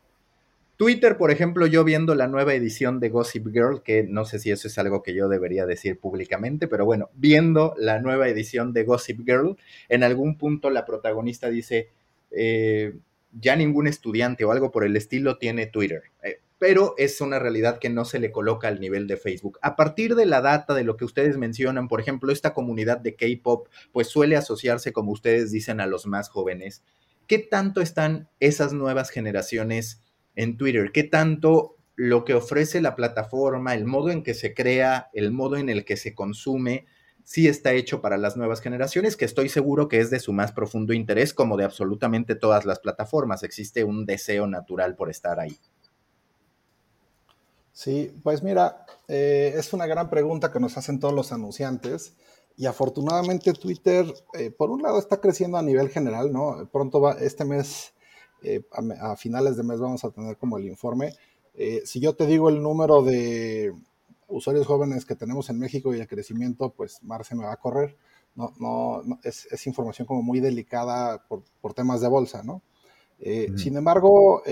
Twitter, por ejemplo, yo viendo la nueva edición de Gossip Girl, que no sé si eso es algo que yo debería decir públicamente, pero bueno, viendo la nueva edición de Gossip Girl, en algún punto la protagonista dice, eh, ya ningún estudiante o algo por el estilo tiene Twitter. Eh, pero es una realidad que no se le coloca al nivel de Facebook. A partir de la data de lo que ustedes mencionan, por ejemplo, esta comunidad de K-Pop, pues suele asociarse, como ustedes dicen, a los más jóvenes. ¿Qué tanto están esas nuevas generaciones en Twitter, qué tanto lo que ofrece la plataforma, el modo en que se crea, el modo en el que se consume, sí está hecho para las nuevas generaciones, que estoy seguro que es de su más profundo interés, como de absolutamente todas las plataformas. Existe un deseo natural por estar ahí. Sí, pues mira, eh, es una gran pregunta que nos hacen todos los anunciantes. Y afortunadamente Twitter, eh, por un lado, está creciendo a nivel general, ¿no? Pronto va, este mes eh, a, finales de mes vamos a tener como el informe. Eh, si yo te digo el número de usuarios jóvenes que tenemos en México y el crecimiento, pues Marce me va a correr. No, no, es, información como muy delicada por, temas de bolsa, ¿no? Eh, sin embargo,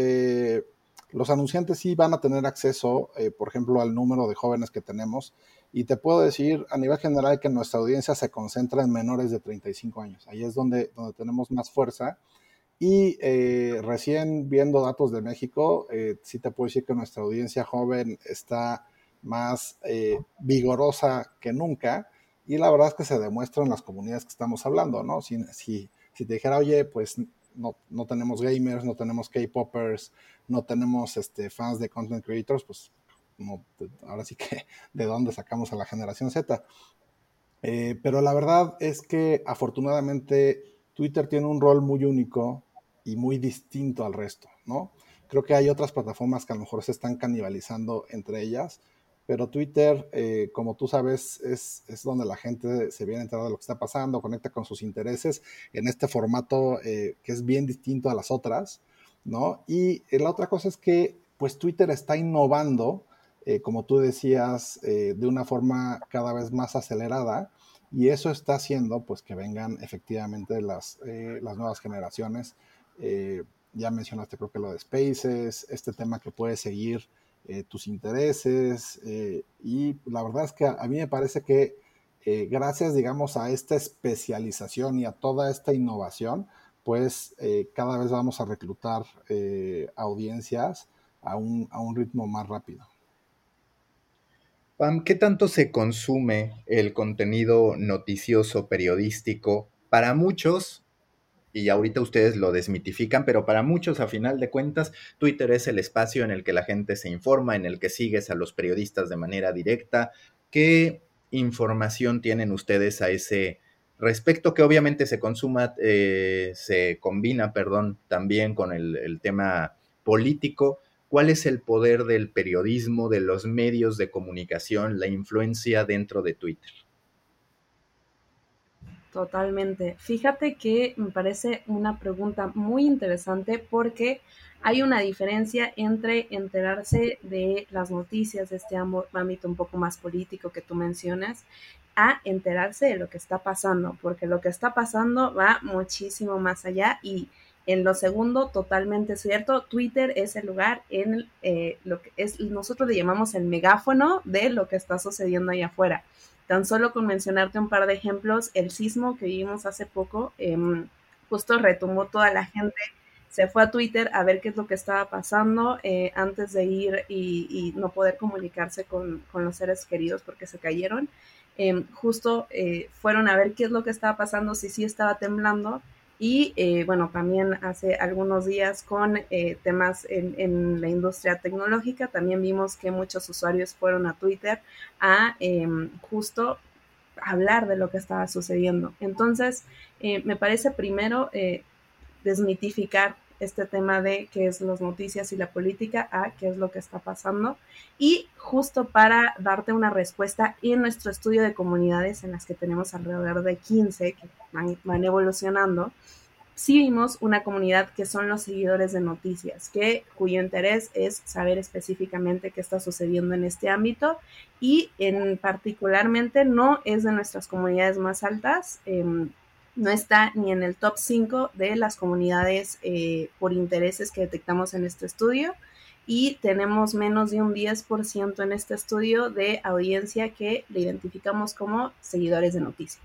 los anunciantes sí van a tener acceso, por ejemplo, al número de jóvenes que tenemos. Y te puedo decir a nivel general que nuestra audiencia se concentra en menores de 35 años. Ahí es donde, donde tenemos más fuerza y eh, recién viendo datos de México, eh, sí te puedo decir que nuestra audiencia joven está más eh, vigorosa que nunca y la verdad es que se demuestra en las comunidades que estamos hablando, ¿no? Si, si, te dijera, oye, pues no, no tenemos gamers, no tenemos K-Poppers, no tenemos este, fans de content creators, pues no, ahora sí que de dónde sacamos a la generación Z. pero la verdad es que afortunadamente Twitter tiene un rol muy único y muy distinto al resto, ¿no? Creo que hay otras plataformas que a lo mejor se están canibalizando entre ellas, pero Twitter, eh, como tú sabes, es, donde la gente se viene a enterar de lo que está pasando, conecta con sus intereses en este formato eh, que es bien distinto a las otras, ¿no? Y eh, la otra cosa es que, pues Twitter está innovando, como tú decías, de una forma cada vez más acelerada, y eso está haciendo, pues, que vengan efectivamente las, las nuevas generaciones eh, ya mencionaste creo que lo de Spaces, este tema que puede seguir eh, tus intereses eh, y la verdad es que a, mí me parece que gracias digamos a esta especialización y a toda esta innovación pues cada vez vamos a reclutar audiencias a un, a un ritmo más rápido. Pam, ¿qué tanto se consume el contenido noticioso periodístico? Para muchos y ahorita ustedes lo desmitifican, pero para muchos, a final de cuentas, Twitter es el espacio en el que la gente se informa, en el que sigues a los periodistas de manera directa. ¿Qué información tienen ustedes a ese respecto? Que obviamente se consuma, eh, se combina, perdón, también con el, el tema político. ¿Cuál es el poder del periodismo, de los medios de comunicación, la influencia dentro de Twitter? Totalmente. Fíjate que me parece una pregunta muy interesante porque hay una diferencia entre enterarse de las noticias de este ámbito un poco más político que tú mencionas a enterarse de lo que está pasando, porque lo que está pasando va muchísimo más allá y en lo segundo, totalmente cierto, Twitter es el lugar en eh, lo que es, nosotros le llamamos el megáfono de lo que está sucediendo allá afuera. Tan solo con mencionarte un par de ejemplos, el sismo que vivimos hace poco, em, justo retumbó toda la gente se fue a Twitter a ver qué es lo que estaba pasando eh, antes de ir y, no poder comunicarse con, los seres queridos porque se cayeron. Em, justo eh, fueron a ver qué es lo que estaba pasando, si sí estaba temblando. Y eh, bueno, también hace algunos días con temas en, en, la industria tecnológica, también vimos que muchos usuarios fueron a Twitter a em, justo hablar de lo que estaba sucediendo. Entonces, me parece primero desmitificar este tema de qué es las noticias y la política a qué es lo que está pasando. Y justo para darte una respuesta, en nuestro estudio de comunidades, en las que tenemos alrededor de 15 que van, evolucionando, sí vimos una comunidad que son los seguidores de noticias, que, cuyo interés es saber específicamente qué está sucediendo en este ámbito y en particularmente no es de nuestras comunidades más altas. Em, no está ni en el top 5 de las comunidades eh, por intereses que detectamos en este estudio y tenemos menos de un 10% en este estudio de audiencia que le identificamos como seguidores de noticias.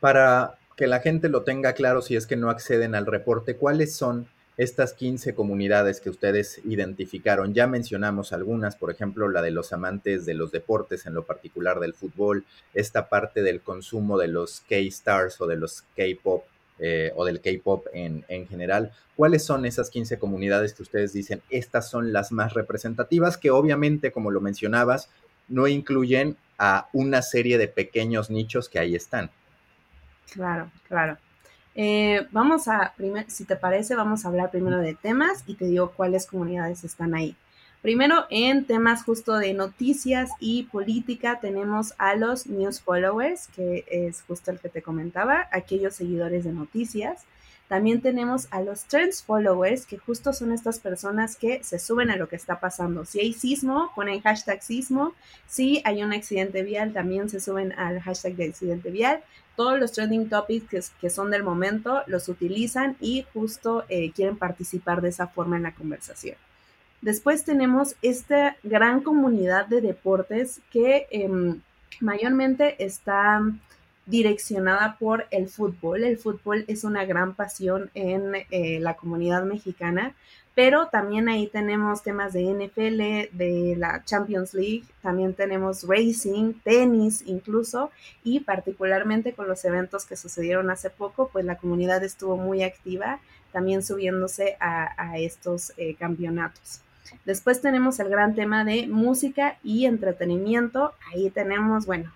Para que la gente lo tenga claro si es que no acceden al reporte, ¿cuáles son estas 15 comunidades que ustedes identificaron. Ya mencionamos algunas, por ejemplo, la de los amantes de los deportes, en lo particular del fútbol, esta parte del consumo de los K-Stars o de los K-Pop eh, o del K-Pop en, en, general. ¿Cuáles son esas 15 comunidades que ustedes dicen, estas son las más representativas, que obviamente, como lo mencionabas, no incluyen a una serie de pequeños nichos que ahí están? Claro, claro. Eh, vamos a, si te parece, vamos a hablar primero de temas y te digo cuáles comunidades están ahí. Primero, en temas justo de noticias y política, tenemos a los news followers, que es justo el que te comentaba, aquellos seguidores de noticias. También tenemos a los trends followers, que justo son estas personas que se suben a lo que está pasando. Si hay sismo, ponen hashtag sismo. Si hay un accidente vial, también se suben al hashtag de accidente vial. Todos los trending topics que, son del momento los utilizan y justo eh, quieren participar de esa forma en la conversación. Después tenemos esta gran comunidad de deportes que em, mayormente está direccionada por el fútbol. El fútbol es una gran pasión en eh, la comunidad mexicana, pero también ahí tenemos temas de NFL, de la Champions League, también tenemos racing, tenis incluso, y particularmente con los eventos que sucedieron hace poco, pues la comunidad estuvo muy activa, también subiéndose a, estos eh, campeonatos. Después tenemos el gran tema de música y entretenimiento. Ahí tenemos, bueno,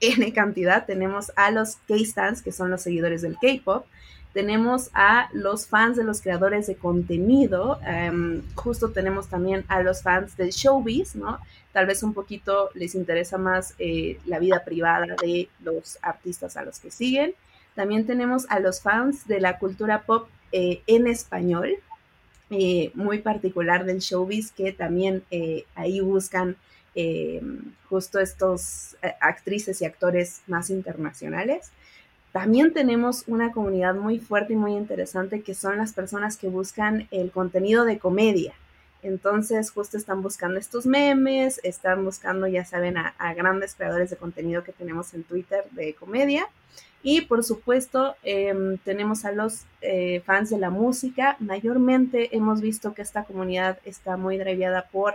N cantidad. Tenemos a los K-Stans, que son los seguidores del K-Pop. Tenemos a los fans de los creadores de contenido. Em, justo tenemos también a los fans del showbiz, ¿no? Tal vez un poquito les interesa más eh, la vida privada de los artistas a los que siguen. También tenemos a los fans de la cultura pop eh, en español, eh, muy particular del showbiz, que también ahí buscan eh, justo estos eh, actrices y actores más internacionales. También tenemos una comunidad muy fuerte y muy interesante que son las personas que buscan el contenido de comedia. Entonces, justo están buscando estos memes, están buscando, ya saben, a, grandes creadores de contenido que tenemos en Twitter de comedia. Y por supuesto, em, tenemos a los eh, fans de la música. Mayormente hemos visto que esta comunidad está muy driveada por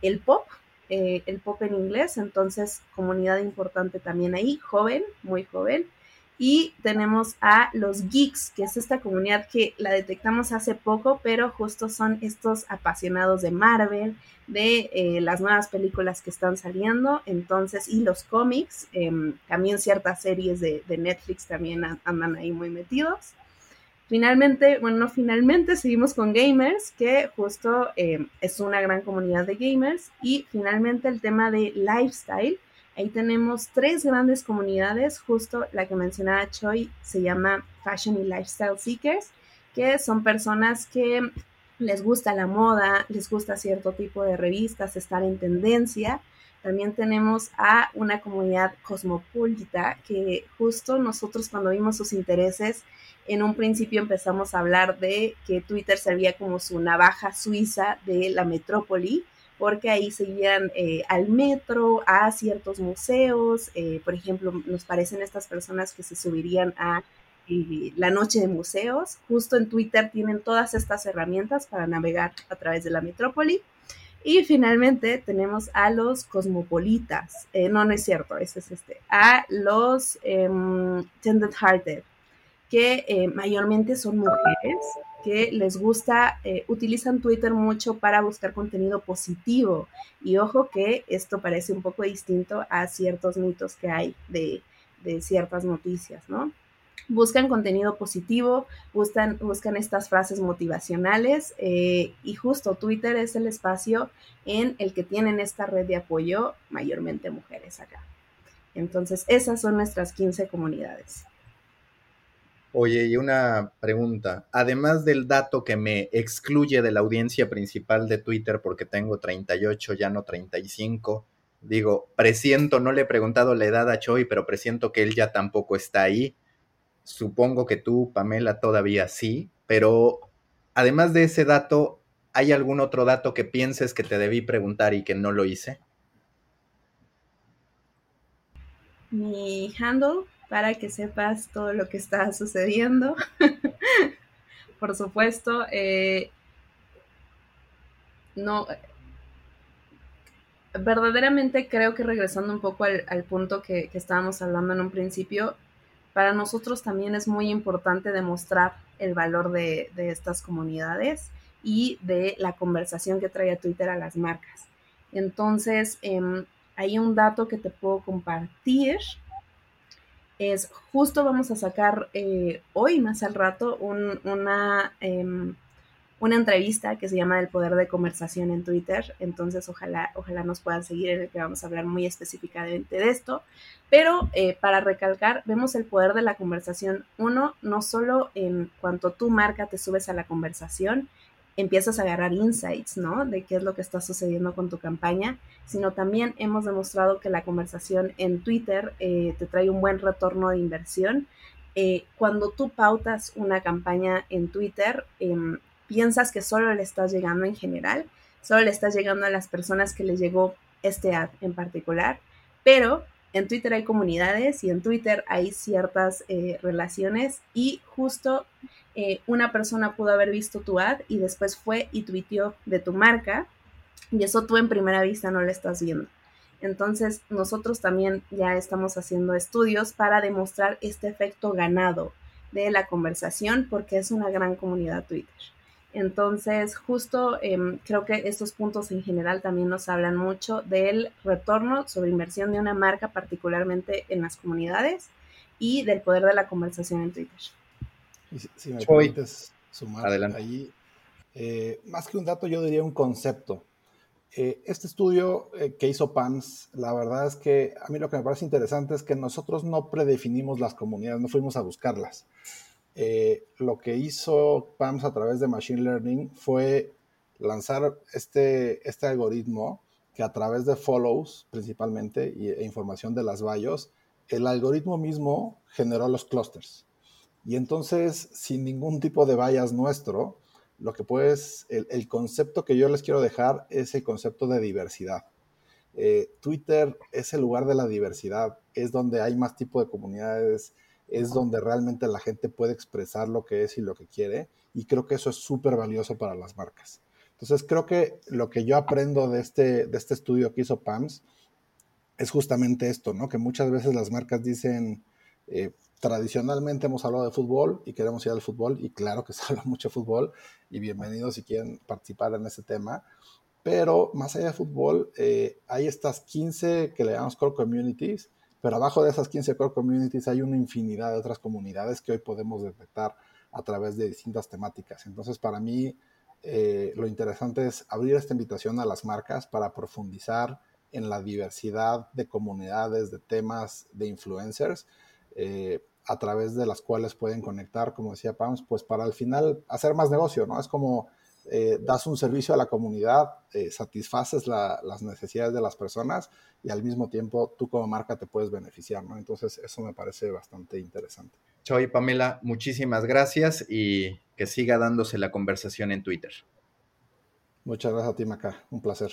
el pop, eh, el pop en inglés, entonces comunidad importante también ahí, joven, muy joven. Y tenemos a los geeks, que es esta comunidad que la detectamos hace poco, pero justo son estos apasionados de Marvel, de eh, las nuevas películas que están saliendo, entonces, y los cómics, em, también ciertas series de, de Netflix también andan ahí muy metidos. Finalmente, bueno, no finalmente, seguimos con gamers, que justo eh, es una gran comunidad de gamers. Y finalmente el tema de lifestyle. Ahí tenemos tres grandes comunidades, justo la que mencionaba Choi se llama Fashion y Lifestyle Seekers, que son personas que les gusta la moda, les gusta cierto tipo de revistas, estar en tendencia. También tenemos a una comunidad cosmopolita que justo nosotros cuando vimos sus intereses en un principio empezamos a hablar de que Twitter servía como su navaja suiza de la metrópoli, porque ahí seguían eh, al metro, a ciertos museos, eh, por ejemplo, nos parecen estas personas que se subirían a la noche de museos. Justo en Twitter tienen todas estas herramientas para navegar a través de la metrópoli. Y finalmente tenemos a los cosmopolitas. Eh, no, no es cierto, ese es este. A los em, tender hearted, que eh, mayormente son mujeres que les gusta, eh, utilizan Twitter mucho para buscar contenido positivo. Y ojo que esto parece un poco distinto a ciertos mitos que hay de, ciertas noticias, ¿no? Buscan contenido positivo, buscan, buscan estas frases motivacionales eh, y justo Twitter es el espacio en el que tienen esta red de apoyo mayormente mujeres acá. Entonces, esas son nuestras 15 comunidades. Oye, y una pregunta. Además del dato que me excluye de la audiencia principal de Twitter porque tengo 38, ya no 35, digo, presiento, no le he preguntado la edad a Choi, pero presiento que él ya tampoco está ahí. Supongo que tú, Pamela, todavía sí, pero además de ese dato, ¿hay algún otro dato que pienses que te debí preguntar y que no lo hice? Mi handle para que sepas todo lo que está sucediendo. Por supuesto, eh, no, verdaderamente creo que regresando un poco al, punto que, estábamos hablando en un principio, para nosotros también es muy importante demostrar el valor de, estas comunidades y de la conversación que trae a Twitter a las marcas. Entonces, em, hay un dato que te puedo compartir es justo vamos a sacar eh, hoy más al rato una, em, una entrevista que se llama El Poder de Conversación en Twitter. Entonces ojalá, ojalá nos puedan seguir en el que vamos a hablar muy específicamente de esto. Pero eh, para recalcar, vemos el poder de la conversación. Uno, no solo en cuanto tu marca te subes a la conversación, empiezas a agarrar insights, ¿no? De qué es lo que está sucediendo con tu campaña, sino también hemos demostrado que la conversación en Twitter eh, te trae un buen retorno de inversión. Eh, cuando tú pautas una campaña en Twitter, em, piensas que solo le estás llegando en general, solo le estás llegando a las personas que les llegó este ad en particular, pero en Twitter hay comunidades y en Twitter hay ciertas eh, relaciones y justo eh, una persona pudo haber visto tu ad y después fue y tuiteó de tu marca y eso tú en primera vista no lo estás viendo. Entonces nosotros también ya estamos haciendo estudios para demostrar este efecto ganado de la conversación porque es una gran comunidad Twitter. Entonces, justo em, creo que estos puntos en general también nos hablan mucho del retorno sobre inversión de una marca, particularmente en las comunidades, y del poder de la conversación en Twitter. Si, me permites sumar ahí, eh, más que un dato, yo diría un concepto. Eh, este estudio eh, que hizo PAMS, la verdad es que a mí lo que me parece interesante es que nosotros no predefinimos las comunidades, no fuimos a buscarlas. lo que hizo PAMS a través de Machine Learning fue lanzar este, este algoritmo que a través de follows principalmente e información de las bios, el algoritmo mismo generó los clusters. Y entonces, sin ningún tipo de vallas nuestro, lo que puedes, el, concepto que yo les quiero dejar es el concepto de diversidad. Eh, Twitter es el lugar de la diversidad, es donde hay más tipo de comunidades, es donde realmente la gente puede expresar lo que es y lo que quiere, y creo que eso es súper valioso para las marcas. Entonces, creo que lo que yo aprendo de este, de este estudio que hizo PAMS es justamente esto, ¿no? Que muchas veces las marcas dicen, eh, tradicionalmente hemos hablado de fútbol y queremos ir al fútbol y claro que se habla mucho de fútbol y bienvenidos si quieren participar en ese tema. Pero más allá de fútbol, eh, hay estas 15 que le llamamos core communities, pero abajo de esas 15 core communities hay una infinidad de otras comunidades que hoy podemos detectar a través de distintas temáticas. Entonces, para mí, eh, lo interesante es abrir esta invitación a las marcas para profundizar en la diversidad de comunidades, de temas, de influencers eh, a través de las cuales pueden conectar, como decía Pams, pues para al final hacer más negocio, ¿no? Es como eh, das un servicio a la comunidad, eh, satisfaces las necesidades de las personas y al mismo tiempo tú como marca te puedes beneficiar, ¿no? Entonces eso me parece bastante interesante. Choy, Pamela, muchísimas gracias y que siga dándose la conversación en Twitter. Muchas gracias a ti, Maca. Un placer.